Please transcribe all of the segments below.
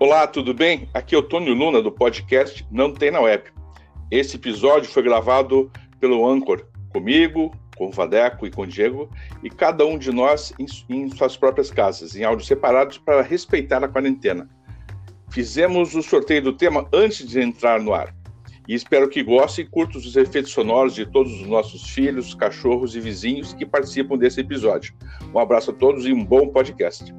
Olá, tudo bem? Aqui é o Tônio Luna do podcast Não Tem na Web. Esse episódio foi gravado pelo Anchor, comigo, com o Vadeco e com o Diego, e cada um de nós em, em suas próprias casas, em áudios separados para respeitar a quarentena. Fizemos o sorteio do tema antes de entrar no ar. E espero que gostem e curtam os efeitos sonoros de todos os nossos filhos, cachorros e vizinhos que participam desse episódio. Um abraço a todos e um bom podcast.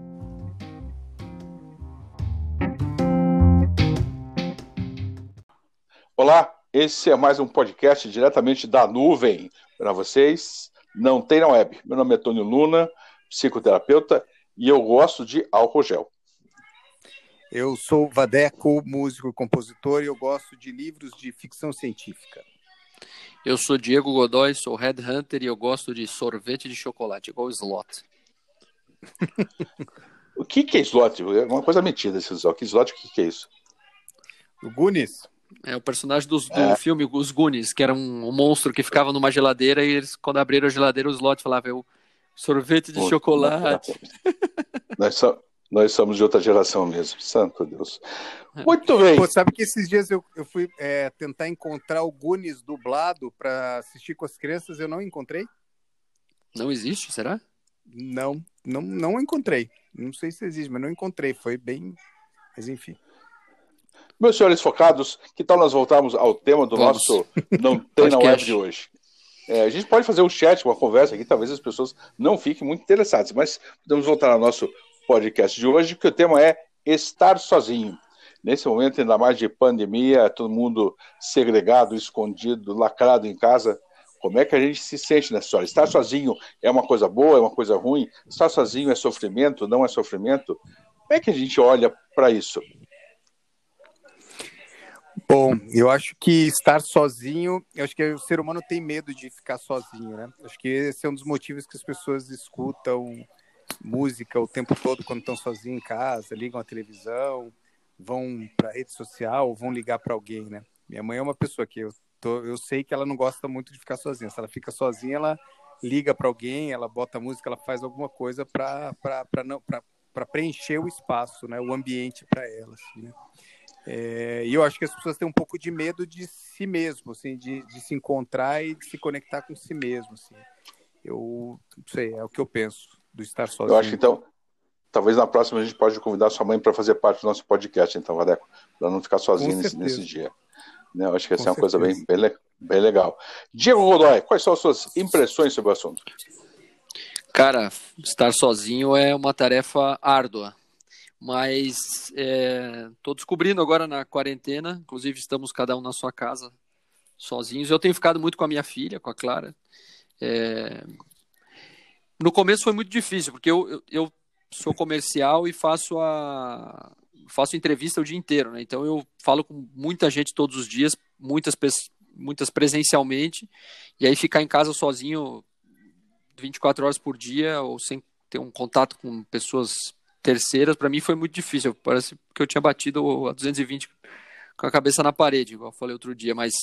Olá, esse é mais um podcast diretamente da nuvem para vocês. Não tem na web. Meu nome é Tônio Luna, psicoterapeuta, e eu gosto de álcool gel. Eu sou Vadeco, músico e compositor, e eu gosto de livros de ficção científica. Eu sou Diego Godoy, sou headhunter e eu gosto de sorvete de chocolate, igual slot. o que, que é slot? É uma coisa metida esse slot. Que slot, o que, que é isso? O Goonies. É o personagem dos, do é. filme Os Goonies, que era um, um, monstro que ficava numa geladeira e eles, quando abriram a geladeira, o slot falava, eu, sorvete de chocolate. Nós, so, nós somos de outra geração mesmo, santo Deus. É. Muito bem. Pô, sabe que esses dias eu, eu fui é, tentar encontrar o Goonies dublado para assistir com as crianças, eu não encontrei. Não existe, será? Não, não, não encontrei. Não sei se existe, mas não encontrei. Foi bem. Mas enfim. Meus senhores focados, que tal nós voltarmos ao tema do Vamos. nosso Não Tem na Web de hoje? É, a gente pode fazer um chat, uma conversa aqui, talvez as pessoas não fiquem muito interessadas, mas podemos voltar ao nosso podcast de hoje, que o tema é estar sozinho. Nesse momento, ainda mais de pandemia, todo mundo segregado, escondido, lacrado em casa, como é que a gente se sente nessa história? Estar sozinho é uma coisa boa, é uma coisa ruim? Estar sozinho é sofrimento, não é sofrimento? Como é que a gente olha para isso? Bom, eu acho que estar sozinho, eu acho que o ser humano tem medo de ficar sozinho, né? Acho que esse é um dos motivos que as pessoas escutam música o tempo todo quando estão sozinhos em casa, ligam a televisão, vão para rede social, vão ligar para alguém, né? Minha mãe é uma pessoa que eu tô, eu sei que ela não gosta muito de ficar sozinha. Se ela fica sozinha, ela liga para alguém, ela bota música, ela faz alguma coisa para para não para preencher o espaço, né? O ambiente para ela, assim, né? É, e eu acho que as pessoas têm um pouco de medo de si mesmo, assim, de, de se encontrar e de se conectar com si mesmo. Assim. Eu não sei, é o que eu penso do estar sozinho. Eu acho que então, talvez na próxima a gente pode convidar sua mãe para fazer parte do nosso podcast, então, Vadeco, para não ficar sozinho nesse, nesse, dia. Né? Eu acho que essa é uma certeza. coisa bem, bem, bem legal. Diego Godoy, quais são as suas impressões sobre o assunto? Cara, estar sozinho é uma tarefa árdua mas estou é, descobrindo agora na quarentena, inclusive estamos cada um na sua casa sozinhos. Eu tenho ficado muito com a minha filha, com a Clara. É... No começo foi muito difícil, porque eu, eu, eu, sou comercial e faço a faço entrevista o dia inteiro, né? Então eu falo com muita gente todos os dias, muitas muitas presencialmente, e aí ficar em casa sozinho 24 horas por dia ou sem ter um contato com pessoas terceiras, para mim foi muito difícil. Parece que eu tinha batido a 220 com a cabeça na parede, igual eu falei outro dia, mas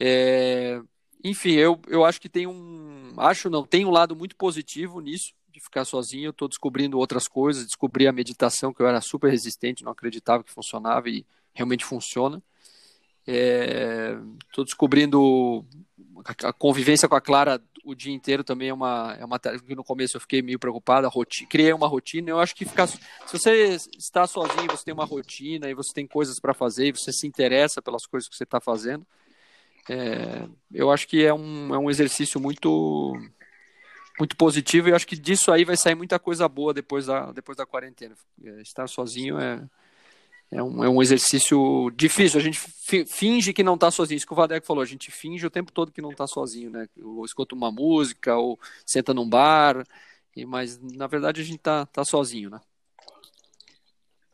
é, enfim, eu, eu acho que tem um. Acho não, tem um lado muito positivo nisso, de ficar sozinho. Estou descobrindo outras coisas, descobri a meditação, que eu era super resistente, não acreditava que funcionava e realmente funciona. Estou é, descobrindo a convivência com a Clara o dia inteiro também é uma, é uma tarefa que no começo eu fiquei meio preocupado, a rotina, criei uma rotina, eu acho que ficar, se você está sozinho, você tem uma rotina e você tem coisas para fazer e você se interessa pelas coisas que você está fazendo, é, eu acho que é um, é um exercício muito muito positivo e eu acho que disso aí vai sair muita coisa boa depois da, depois da quarentena. É, estar sozinho é, é um, é um exercício difícil. A gente finge que não está sozinho. Isso que o Vadeco falou, a gente finge o tempo todo que não está sozinho, né? Ou escuta uma música, ou senta num bar, e, mas na verdade a gente está tá sozinho, né?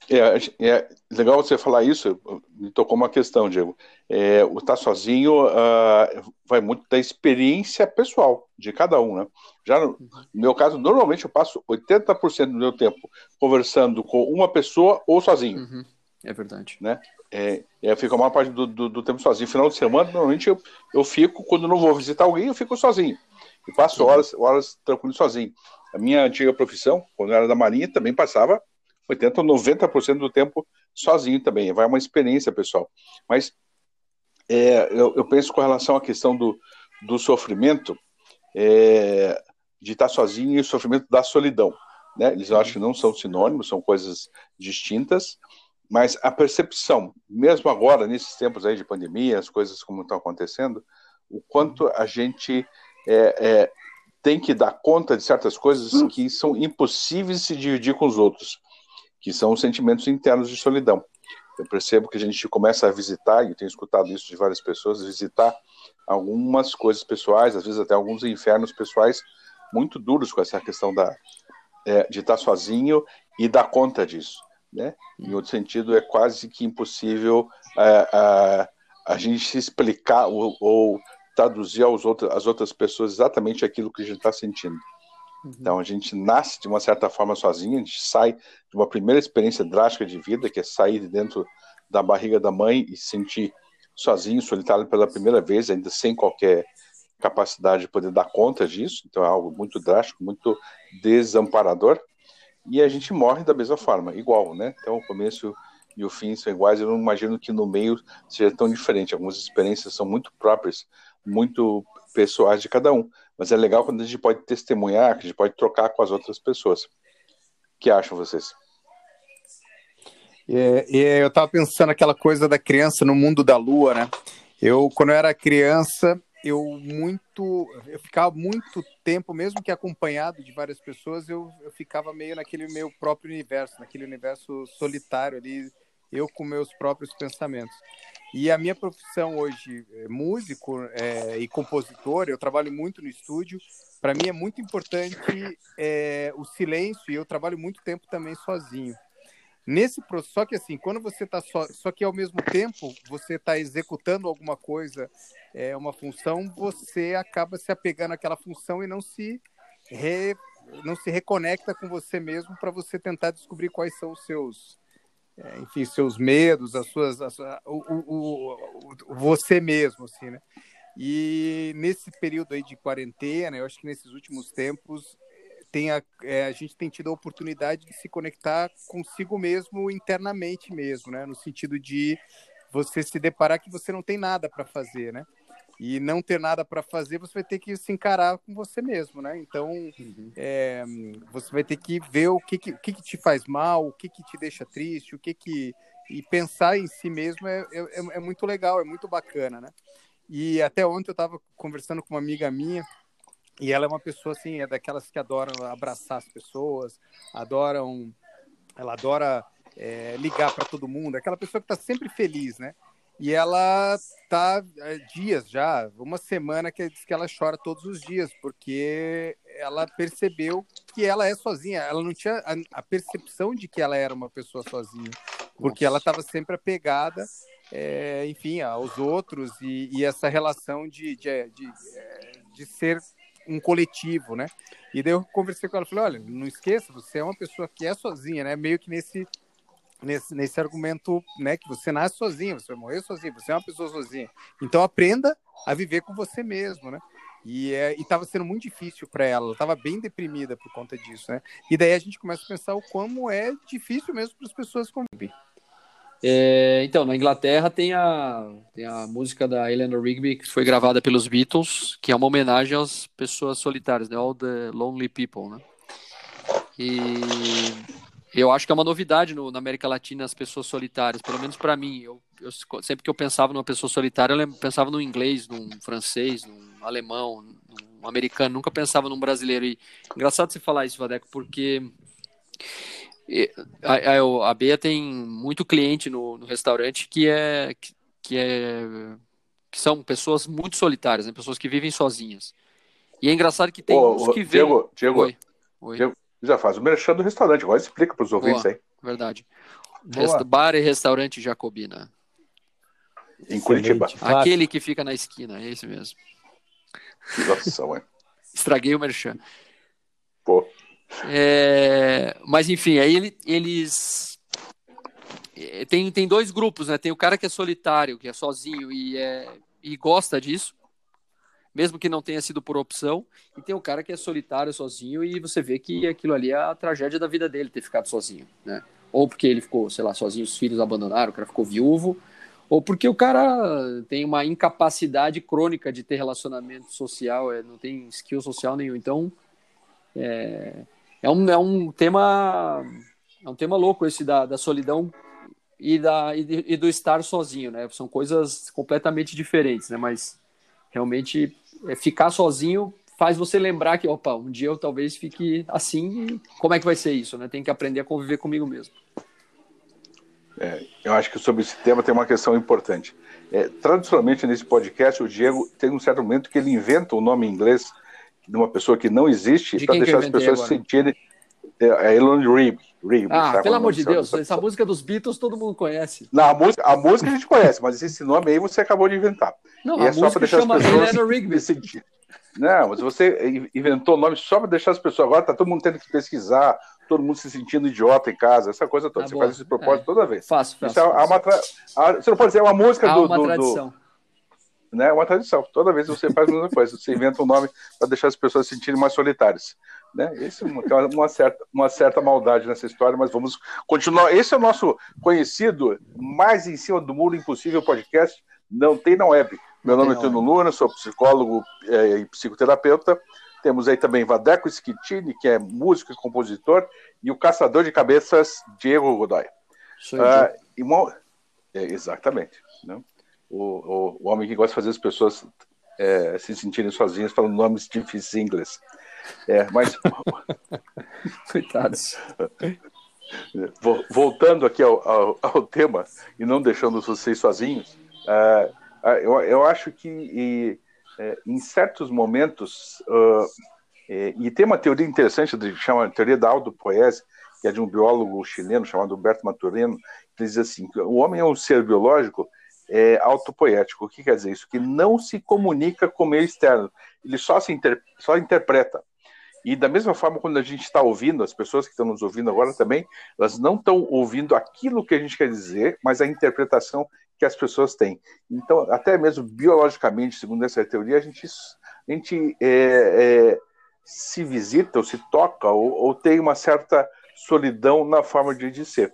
É, é legal você falar isso, me tocou uma questão, Diego. É, o estar tá sozinho uh, vai muito da experiência pessoal de cada um, né? Já no, no meu caso, normalmente eu passo 80% do meu tempo conversando com uma pessoa ou sozinho. Uhum. É verdade. Né? É, é, eu fico a maior parte do, do, do, tempo sozinho. Final de semana, normalmente eu, eu fico, quando não vou visitar alguém, eu fico sozinho. E passo horas, horas tranquilo sozinho. A minha antiga profissão, quando eu era da Marinha, também passava 80 ou 90% do tempo sozinho também. Vai uma experiência, pessoal. Mas é, eu, eu, penso com relação à questão do, do sofrimento, é, de estar sozinho e o sofrimento da solidão. Né? Eles acho que não são sinônimos, são coisas distintas, mas a percepção, mesmo agora, nesses tempos aí de pandemia, as coisas como estão acontecendo, o quanto a gente é, é, tem que dar conta de certas coisas que são impossíveis de se dividir com os outros, que são os sentimentos internos de solidão. Eu percebo que a gente começa a visitar, e eu tenho escutado isso de várias pessoas, visitar algumas coisas pessoais, às vezes até alguns infernos pessoais muito duros com essa questão da, é, de estar sozinho e dar conta disso. Né? Em outro sentido, é quase que impossível é, a, a gente se explicar ou, ou traduzir aos outros, às outras pessoas exatamente aquilo que a gente está sentindo. Uhum. Então, a gente nasce de uma certa forma sozinho, a gente sai de uma primeira experiência drástica de vida, que é sair de dentro da barriga da mãe e sentir sozinho, solitário pela primeira vez, ainda sem qualquer capacidade de poder dar conta disso. Então, é algo muito drástico, muito desamparador. E a gente morre da mesma forma, igual, né? Então, o começo e o fim são iguais. Eu não imagino que no meio seja tão diferente. Algumas experiências são muito próprias, muito pessoais de cada um. Mas é legal quando a gente pode testemunhar, que a gente pode trocar com as outras pessoas. O que acham vocês? É, eu estava pensando aquela coisa da criança no mundo da lua, né? Eu, quando eu era criança, eu muito, eu ficava muito tempo, mesmo que acompanhado de várias pessoas, eu, eu ficava meio naquele meu próprio universo, naquele universo solitário ali, eu com meus próprios pensamentos. E a minha profissão hoje, é músico é, e compositor, eu trabalho muito no estúdio. Para mim é muito importante é, o silêncio e eu trabalho muito tempo também sozinho. Nesse só que assim, quando você está só, só que ao mesmo tempo você está executando alguma coisa, é uma função, você acaba se apegando àquela função e não se re, não se reconecta com você mesmo para você tentar descobrir quais são os seus é, enfim, seus medos, as suas, a sua, o, o, o, você mesmo, assim, né? E nesse período aí de quarentena, eu acho que nesses últimos tempos tem a, é, a gente tem tido a oportunidade de se conectar consigo mesmo internamente mesmo, né? No sentido de você se deparar que você não tem nada para fazer, né? e não ter nada para fazer, você vai ter que se encarar com você mesmo, né? Então, uhum. é, você vai ter que ver o que, que, o que, que te faz mal, o que, que te deixa triste, o que que... E pensar em si mesmo é, é, é muito legal, é muito bacana, né? E até ontem eu estava conversando com uma amiga minha, e ela é uma pessoa, assim, é daquelas que adoram abraçar as pessoas, adoram... Ela adora é, ligar para todo mundo, aquela pessoa que está sempre feliz, né? E ela tá há dias já, uma semana que diz que ela chora todos os dias, porque ela percebeu que ela é sozinha. Ela não tinha a, a percepção de que ela era uma pessoa sozinha, porque Nossa. ela estava sempre apegada, é, enfim, aos outros e, e essa relação de, de, de, de, ser um coletivo, né? E daí eu conversei com ela, falei, olha, não esqueça, você é uma pessoa que é sozinha, né? Meio que nesse nesse, nesse argumento, né, que você nasce sozinho, você vai morrer sozinho, você é uma pessoa sozinha. Então aprenda a viver com você mesmo, né? E é, estava sendo muito difícil para ela, ela estava bem deprimida por conta disso, né? E daí a gente começa a pensar o como é difícil mesmo para as pessoas conviver. É, então, na Inglaterra tem a, tem a música da Eleanor Rigby que foi gravada pelos Beatles, que é uma homenagem às pessoas solitárias, né? All the Lonely People, né? E eu acho que é uma novidade no, na América Latina as pessoas solitárias, pelo menos para mim. Eu, eu, sempre que eu pensava numa pessoa solitária, eu pensava no inglês, num francês, num alemão, num americano, nunca pensava num brasileiro. E engraçado você falar isso, Vadeco, porque a, a, a Bea tem muito cliente no, no restaurante que é que, que, é que são pessoas muito solitárias, né? pessoas que vivem sozinhas. E é engraçado que tem ô, uns que vêm. Diego, Diego, Oi. Oi. Diego, já faz o merchan do restaurante, agora explica para os ouvintes Boa, aí. Verdade. Boa. Bar e restaurante Jacobina. Em Curitiba. Aquele que fica na esquina, é esse mesmo. Nossa, ué. Estraguei o merchan. Pô. É, mas enfim, aí eles. É, tem, tem dois grupos, né? Tem o cara que é solitário, que é sozinho e, é, e gosta disso mesmo que não tenha sido por opção, e tem o cara que é solitário, sozinho, e você vê que aquilo ali é a tragédia da vida dele, ter ficado sozinho, né? ou porque ele ficou, sei lá, sozinho, os filhos abandonaram, o cara ficou viúvo, ou porque o cara tem uma incapacidade crônica de ter relacionamento social, é, não tem skill social nenhum. Então, é, é, um, é um tema é um tema louco esse da, da solidão e, da, e, e, do estar sozinho, né? São coisas completamente diferentes, né? Mas realmente é, ficar sozinho faz você lembrar que, opa, um dia eu talvez fique assim, como é que vai ser isso, né? Tem que aprender a conviver comigo mesmo. É, eu acho que sobre esse tema tem uma questão importante. É, tradicionalmente nesse podcast, o Diego tem um certo momento que ele inventa o um nome em inglês de uma pessoa que não existe para deixar as pessoas agora? sentirem. É, é Elon Rigby. ah, pelo amor de Deus, essa música dos Beatles todo mundo conhece. Não, a música, a música a gente conhece, mas esse nome aí você acabou de inventar. Não, e a é só para deixar chama as pessoas Eleanor Rigby. Sentir. Não, mas você inventou o nome só para deixar as pessoas. Agora tá todo mundo tendo que pesquisar, todo mundo se sentindo idiota em casa, essa coisa toda. Tá você boa. faz esse propósito é. toda vez. Faço, faço. Isso é, uma tra... Você não pode dizer é uma música há do. uma do, tradição. Do... Né? É uma tradição. Toda vez você faz a mesma coisa. Você inventa um nome para deixar as pessoas se sentirem mais solitárias. Né? Esse é uma, uma, certa, uma certa maldade nessa história, mas vamos continuar. Esse é o nosso conhecido, mais em cima do muro impossível podcast. Não tem na web. Meu nome é Tino Luna, sou psicólogo é, e psicoterapeuta. Temos aí também Vadeco Schettini, que é músico e compositor, e o caçador de cabeças, Diego Godoy. Ah, e uma... é, exatamente. Né? O, o, o, homem que gosta de fazer as pessoas é, se sentirem sozinhas falando nomes difíceis em inglês. É, mas. Coitados. Voltando aqui ao, ao, ao, tema e não deixando vocês sozinhos, uh, eu, eu acho que e, é, em certos momentos, uh, é, e tem uma teoria interessante, que chama teoria da autopoese, que é de um biólogo chileno chamado Humberto Maturino, que diz assim, o homem é um ser biológico é, autopoético. O que quer dizer isso? Que não se comunica com o meio externo, ele só se inter, só interpreta. E da mesma forma, quando a gente está ouvindo, as pessoas que estão nos ouvindo agora também, elas não estão ouvindo aquilo que a gente quer dizer, mas a interpretação que as pessoas têm. Então, até mesmo biologicamente, segundo essa teoria, a gente, a gente é, é, se visita ou se toca ou, ou, tem uma certa solidão na forma de, de ser.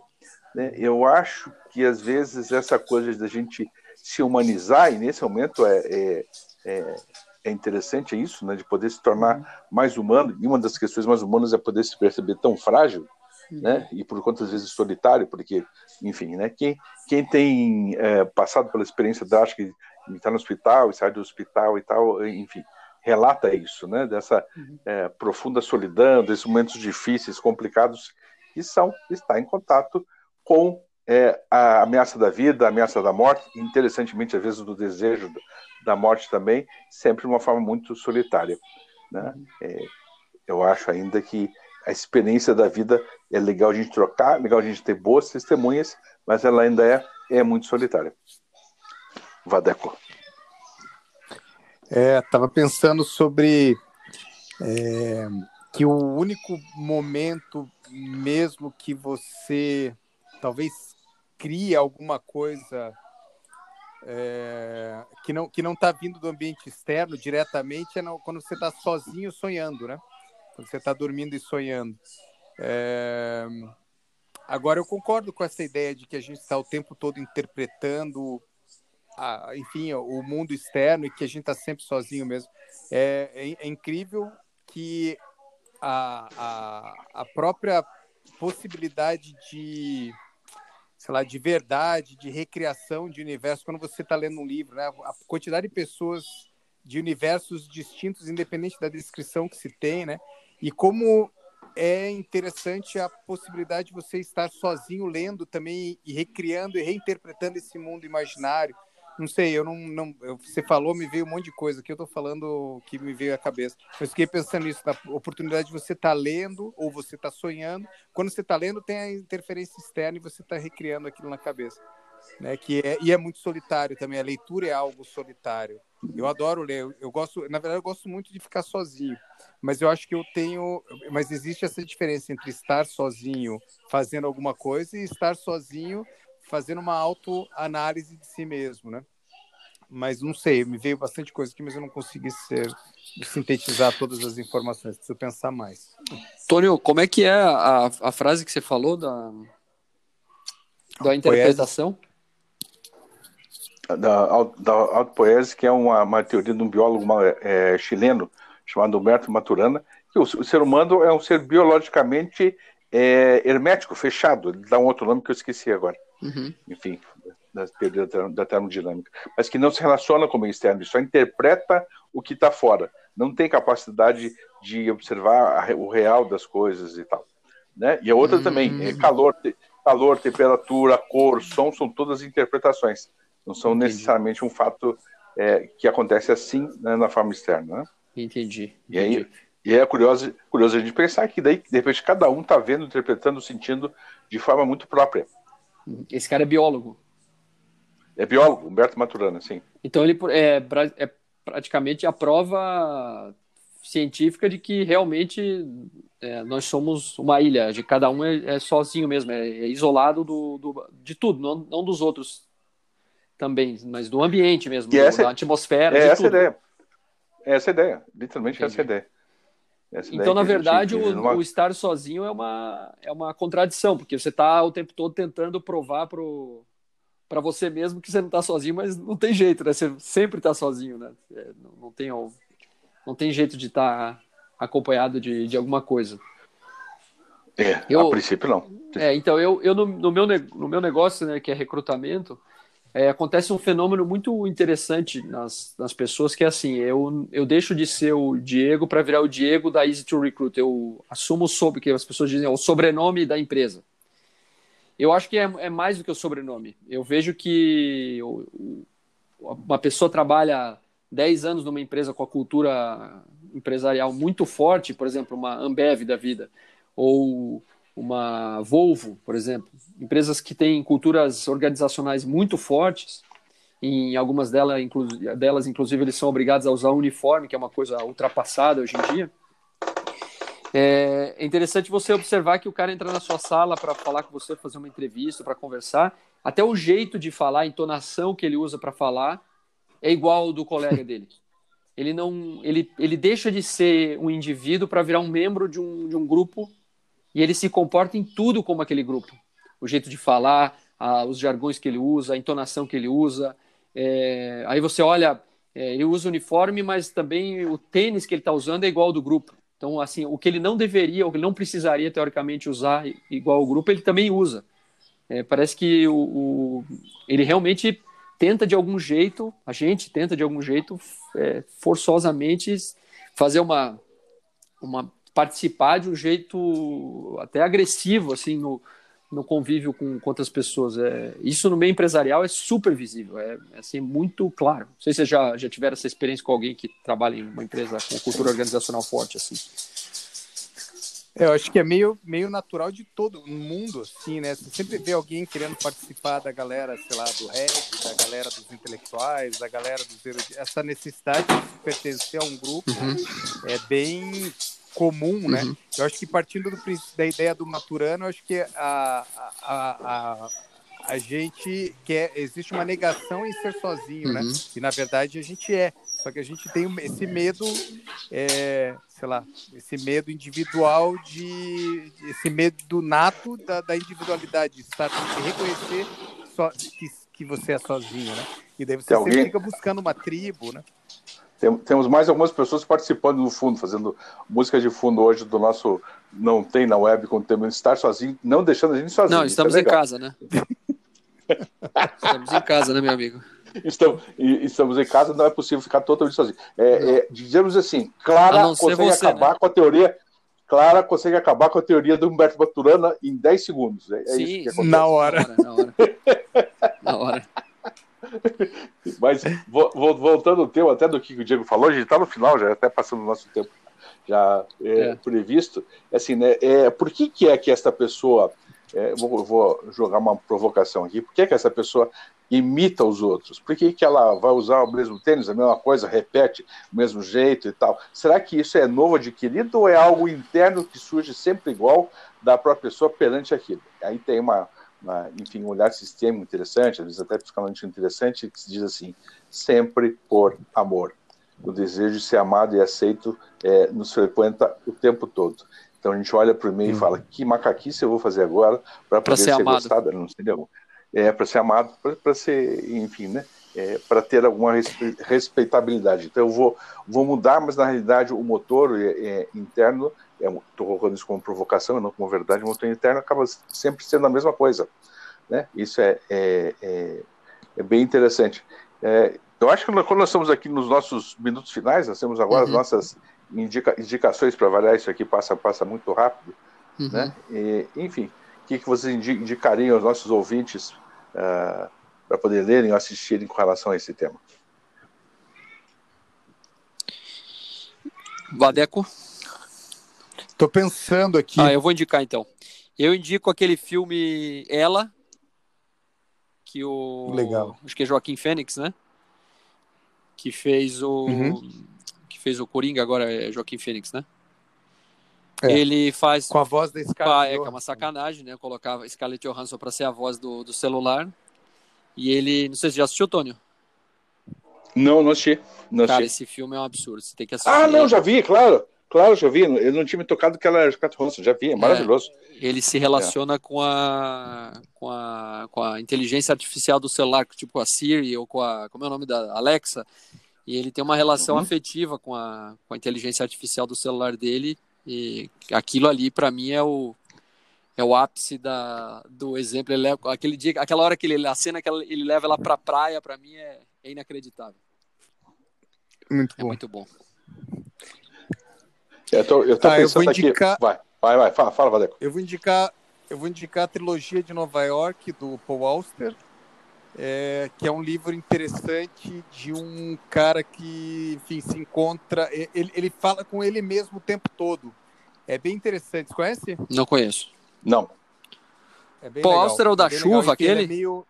Né? Eu acho que às vezes essa coisa da gente se humanizar, e nesse momento é, é, é, é interessante isso, né? de poder se tornar mais humano, e uma das questões mais humanas é poder se perceber tão frágil, né? E por quantas vezes solitário, porque, enfim, né? Quem, quem tem é, passado pela experiência drástica de estar no hospital e sair do hospital e tal, enfim, relata isso, né? Dessa uhum. é, profunda solidão, desses momentos difíceis, complicados, que são estar em contato com é, a ameaça da vida, a ameaça da morte, interessantemente, às vezes, do desejo da morte também, sempre de uma forma muito solitária. Né? É, eu acho ainda que a experiência da vida é legal a gente trocar, legal a gente ter boas testemunhas, mas ela ainda é, é muito solitária. Vadeco. É, estava pensando sobre é, que o único momento mesmo que você talvez cria alguma coisa é, que não que não está vindo do ambiente externo diretamente é quando você está sozinho sonhando, né? Quando você está dormindo e sonhando. É... Agora, eu concordo com essa ideia de que a gente está o tempo todo interpretando, a, enfim, o mundo externo e que a gente está sempre sozinho mesmo. É, é, é incrível que a, a, a própria possibilidade de sei lá, de verdade, de recriação de universo, quando você está lendo um livro, né? A quantidade de pessoas de universos distintos, independente da descrição que se tem, né? E como é interessante a possibilidade de você estar sozinho lendo também e recriando e reinterpretando esse mundo imaginário. Não sei, eu não, não você falou, me veio um monte de coisa que eu estou falando que me veio à cabeça. Eu fiquei pensando nisso, na oportunidade de você estar tá lendo ou você tá sonhando. Quando você está lendo, tem a interferência externa e você está recriando aquilo na cabeça. Né, que é, e é muito solitário também. A leitura é algo solitário. Eu adoro ler. Eu gosto, na verdade, eu gosto muito de ficar sozinho. Mas eu acho que eu tenho. Mas existe essa diferença entre estar sozinho fazendo alguma coisa e estar sozinho fazendo uma autoanálise de si mesmo, né? Mas não sei, me veio bastante coisa aqui, mas eu não consegui ser, sintetizar todas as informações. Preciso pensar mais. Tônio, como é que é a, a frase que você falou da Da interpretação? Da, da autopoese, que é uma, uma teoria de um biólogo é, chileno chamado Humberto Maturana, que o, o, ser humano é um ser biologicamente é, hermético, fechado. Ele dá um outro nome que eu esqueci agora. Uhum. Enfim, da teoria da, termodinâmica. Mas que não se relaciona com o meio externo, ele só interpreta o que está fora. Não tem capacidade de observar o real das coisas e tal. Né? E a outra uhum. também, é calor, calor, temperatura, cor, som, são todas interpretações. Não são Entendi. necessariamente um fato é, que acontece assim né, na forma externa. Né? Entendi. E aí, e é curioso, curioso a gente pensar que daí, de repente, cada um está vendo, interpretando, sentindo de forma muito própria. Esse cara é biólogo. É biólogo, Humberto Maturana, sim. Então ele é, é praticamente a prova científica de que realmente é, nós somos uma ilha, de cada um é, é sozinho mesmo, é, é isolado do, do, de tudo, não, não, dos outros também, mas do ambiente mesmo, do, essa, da atmosfera. É essa tudo. ideia. É essa ideia, literalmente Entendi. essa ideia. Essa então, na verdade, o, numa... o, estar sozinho é uma, é uma contradição, porque você está o tempo todo tentando provar para você mesmo que você não está sozinho, mas não tem jeito, né? Você sempre está sozinho, né? É, não, não, tem, não tem jeito de estar tá acompanhado de, de alguma coisa. É, eu, a princípio não. É, então, eu, eu no, no, meu, no meu negócio, né, que é recrutamento, é, acontece um fenômeno muito interessante nas, nas pessoas, que é assim, eu, eu deixo de ser o Diego para virar o Diego da Easy to Recruit. Eu assumo sobre, que as pessoas dizem, é o sobrenome da empresa. Eu acho que é, é mais do que o sobrenome. Eu vejo que uma pessoa trabalha 10 anos numa empresa com a cultura empresarial muito forte, por exemplo, uma Ambev da vida, ou uma Volvo, por exemplo, empresas que têm culturas organizacionais muito fortes, em algumas delas, delas, inclusive, eles são obrigados a usar uniforme, que é uma coisa ultrapassada hoje em dia. É, é interessante você observar que o cara entra na sua sala para falar com você, fazer uma entrevista, para conversar. Até o jeito de falar, a entonação que ele usa para falar é igual ao do colega dele. Ele não, ele, ele deixa de ser um indivíduo para virar um membro de um, de um grupo e ele se comporta em tudo como aquele grupo. O jeito de falar, a, os jargões que ele usa, a entonação que ele usa. É, aí você olha, é, ele usa uniforme, mas também o tênis que ele está usando é igual ao do grupo. Então, assim, o que ele não deveria, o que ele não precisaria, teoricamente, usar igual ao grupo, ele também usa. É, parece que o, o, ele realmente tenta de algum jeito, a gente tenta de algum jeito, é, forçosamente, fazer uma, uma participar de um jeito até agressivo, assim, no, no convívio com, com outras pessoas. É, isso no meio empresarial é super visível, é, é assim, muito claro. Não sei se vocês já, já tiveram essa experiência com alguém que trabalha em uma empresa com cultura organizacional forte, assim. É, eu acho que é meio, meio natural de todo mundo, assim, né? Você sempre vê alguém querendo participar da galera, sei lá, do rap, da galera dos intelectuais, da galera dos eruditos. Essa necessidade de pertencer a um grupo uhum. é bem comum, né? Uhum. Eu acho que partindo do, da ideia do Maturano, eu acho que a, a, a, a gente quer existe uma negação em ser sozinho, né? uhum. né? E na verdade a gente é. Só que a gente tem esse medo, é, sei lá, esse medo individual de, esse medo nato da, da individualidade, de estar de reconhecer só, que, que você é sozinho, né? E daí você sempre fica buscando uma tribo, né? Tem, temos mais algumas pessoas participando no fundo, fazendo música de fundo hoje do nosso Não Tem na Web, quando temos estar sozinho, não deixando a gente sozinho. Não, estamos é em casa, né? estamos em casa, né, meu amigo? Estamos, estamos em casa, não é possível ficar totalmente sozinho. É, é, digamos assim, Clara consegue você, acabar né? com a teoria. Clara consegue acabar com a teoria do Humberto Baturana em 10 segundos. É, é Sim, na hora. Na hora. Na hora. Mas voltando ao tema até do que o Diego falou, a gente está no final, já até passando o nosso tempo já é, é. previsto. Assim, né, é, por que, que é que esta pessoa, é, vou, vou, jogar uma provocação aqui, por que, que essa pessoa imita os outros? Por que, que ela vai usar o mesmo tênis, a mesma coisa, repete o mesmo jeito e tal? Será que isso é novo adquirido ou é algo interno que surge sempre igual da própria pessoa perante aquilo? Aí tem uma uma, enfim, um olhar sistêmico interessante, às vezes até psicologicamente interessante, que se diz assim, sempre por amor. O desejo de ser amado e aceito é, nos frequenta o tempo todo. Então a gente olha para o e-mail e fala, que macaquice eu vou fazer agora para poder ser, ser gostado? Não sei, é, para ser amado, para ser, enfim, né? É, para ter alguma respeitabilidade. Então eu vou, vou mudar, mas na realidade o motor é, é estou é, colocando isso como provocação, não como verdade, o motor interno acaba sempre sendo a mesma coisa. Né? Isso é, é, é, é bem interessante. eu acho que quando nós estamos aqui nos nossos minutos finais, nós temos agora uhum. as nossas indica, indicações para avaliar isso aqui, passa, passa muito rápido. Uhum. Né? E, enfim, o que, que vocês indicariam aos nossos ouvintes uh, para poder lerem ou assistirem com relação a esse tema? Vadeco? Estou pensando aqui. Ah, eu vou indicar então. Eu indico aquele filme Ela, que o. Legal. Acho que é Joaquim Fênix, né? Que fez o. Uhum. Que fez o Coringa, agora é Joaquim Fênix, né? É. Ele faz. Com a voz da Scarlett. É, que é uma sacanagem, né? Eu colocava Scarlett Johansson para ser a voz do, do celular. E ele. Não sei se já assistiu, Tônio? Não, não assisti. Não Cara, assisti. esse filme é um absurdo. Você tem que assistir. Ah, não, já vi, claro. Claro, já vi. Eu não tinha me tocado que ela era Scarlett Johansson. Já vi, é maravilhoso. É, ele se relaciona é. com, a, com, a, com a inteligência artificial do celular, tipo a Siri ou com a. Como é o nome da Alexa? E ele tem uma relação uhum. afetiva com a, com a inteligência artificial do celular dele e aquilo ali, para mim, é o, é o ápice da, do exemplo. Ele leva, aquele dia, aquela hora que ele, a cena que ele leva ela pra praia, para mim, é, é, inacreditável. Muito é bom. muito bom. Eu tô, eu tô tá, pensando eu vou indicar... aqui. Vai, vai, vai, fala, fala, Vadeco. Eu vou indicar, eu vou indicar a trilogia de Nova York do Paul Auster é, que é um livro interessante de um cara que, enfim, se encontra. Ele, ele fala com ele mesmo o tempo todo. É bem interessante. Você conhece? Não conheço. Não. É Paul Auster é o da é chuva, aquele? É meio...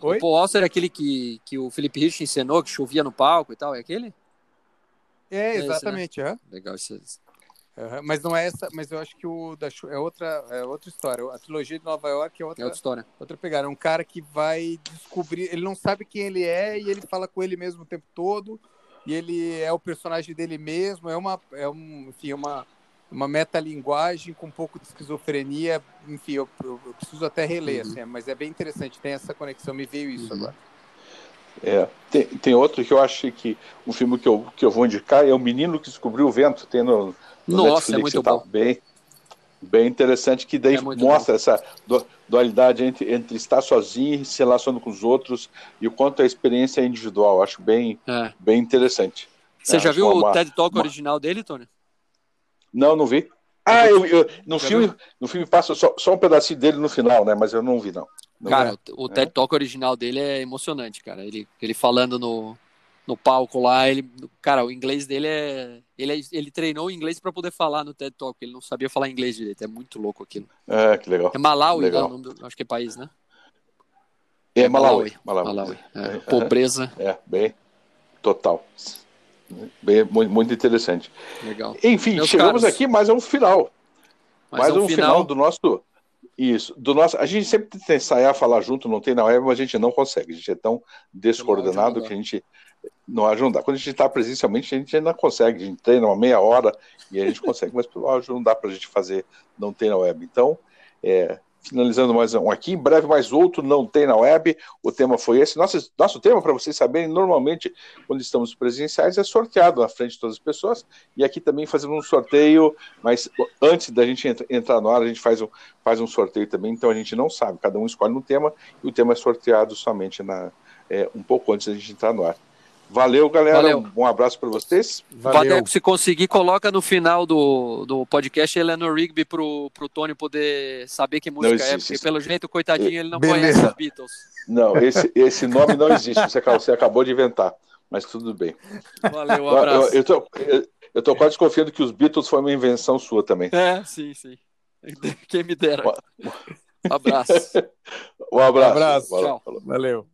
O Paul Auster é aquele que, que o Felipe Rich ensinou, que chovia no palco e tal, é aquele? É, exatamente. É esse, né? Legal, isso, Uhum, mas não é essa, mas eu acho que o da é outra, é outra história. A trilogia de Nova York é outra, é outra história. Outra pegada. É um cara que vai descobrir, ele não sabe quem ele é e ele fala com ele mesmo o tempo todo. E ele é o personagem dele mesmo. É uma, é um, enfim, uma uma metalinguagem com um pouco de esquizofrenia. Enfim, eu, eu, eu preciso até reler, uhum. assim, mas é bem interessante. Tem essa conexão. Me veio isso uhum. agora. É, tem, tem outro que eu acho que um filme que eu, que eu vou indicar é O Menino que Descobriu o Vento, tem no, no Nossa, é Netflix, é muito bom. Bem, bem interessante, que daí é mostra bom. essa dualidade entre, entre estar sozinho e se relacionando com os outros e o quanto a experiência é individual. Acho bem, é. bem interessante. Você é, já viu uma, o TED Talk uma... original dele, Tony? Não, não vi. Ah, eu, eu, no, filme, no filme passa só, só um pedacinho dele no final, né? Mas eu não vi, não. Não cara, o, o TED Talk original dele é emocionante, cara. Ele, ele falando no, no palco lá, ele, cara, o inglês dele é, ele, é, ele treinou inglês para poder falar no TED Talk, ele não sabia falar inglês direito, é muito louco aquilo. É, que legal. É Malawi, né, legal. Né, acho que é país, né? É, é Malawi. Malawi. Malawi. É, pobreza. É, bem, total. Bem, muito, muito interessante. Legal. Enfim, Meus chegamos caros. aqui mais a um final. Mais, mais um, um final. final do nosso isso. Do nosso, a gente sempre tenta ensaiar falar junto, não tem na web, mas a gente não consegue. A gente é tão descoordenado que a gente não dá. Quando a gente está presencialmente, a gente ainda consegue. A gente treina uma meia hora e a gente consegue, mas pelo áudio não dá para a gente fazer, não tem na web. Então, é, finalizando mais um aqui, em breve mais outro, não tem na web. O tema foi esse. Nosso, nosso tema, para vocês saberem, normalmente, quando estamos presenciais, é sorteado na frente de todas as pessoas. E aqui também fazemos um sorteio, mas antes da gente entrar no ar, a gente faz um, faz um sorteio também. Então a gente não sabe, cada um escolhe um tema e o tema é sorteado somente na, é, um pouco antes da gente entrar no ar. Valeu, galera. Valeu. Um abraço para vocês. Valeu. se conseguir, coloca no final do, do podcast Eleanor Rigby pro, pro Tony poder saber que música é, porque pelo jeito, coitadinho, ele não Beleza. conhece os Beatles. Não, esse, esse nome não existe, você, você acabou de inventar, mas tudo bem. Valeu, um abraço. Eu, eu, tô, eu, eu tô quase confiando que os Beatles foi uma invenção sua também. É, sim, sim. Quem me dera. Um abraço. um abraço. Um abraço. Tchau. Valeu.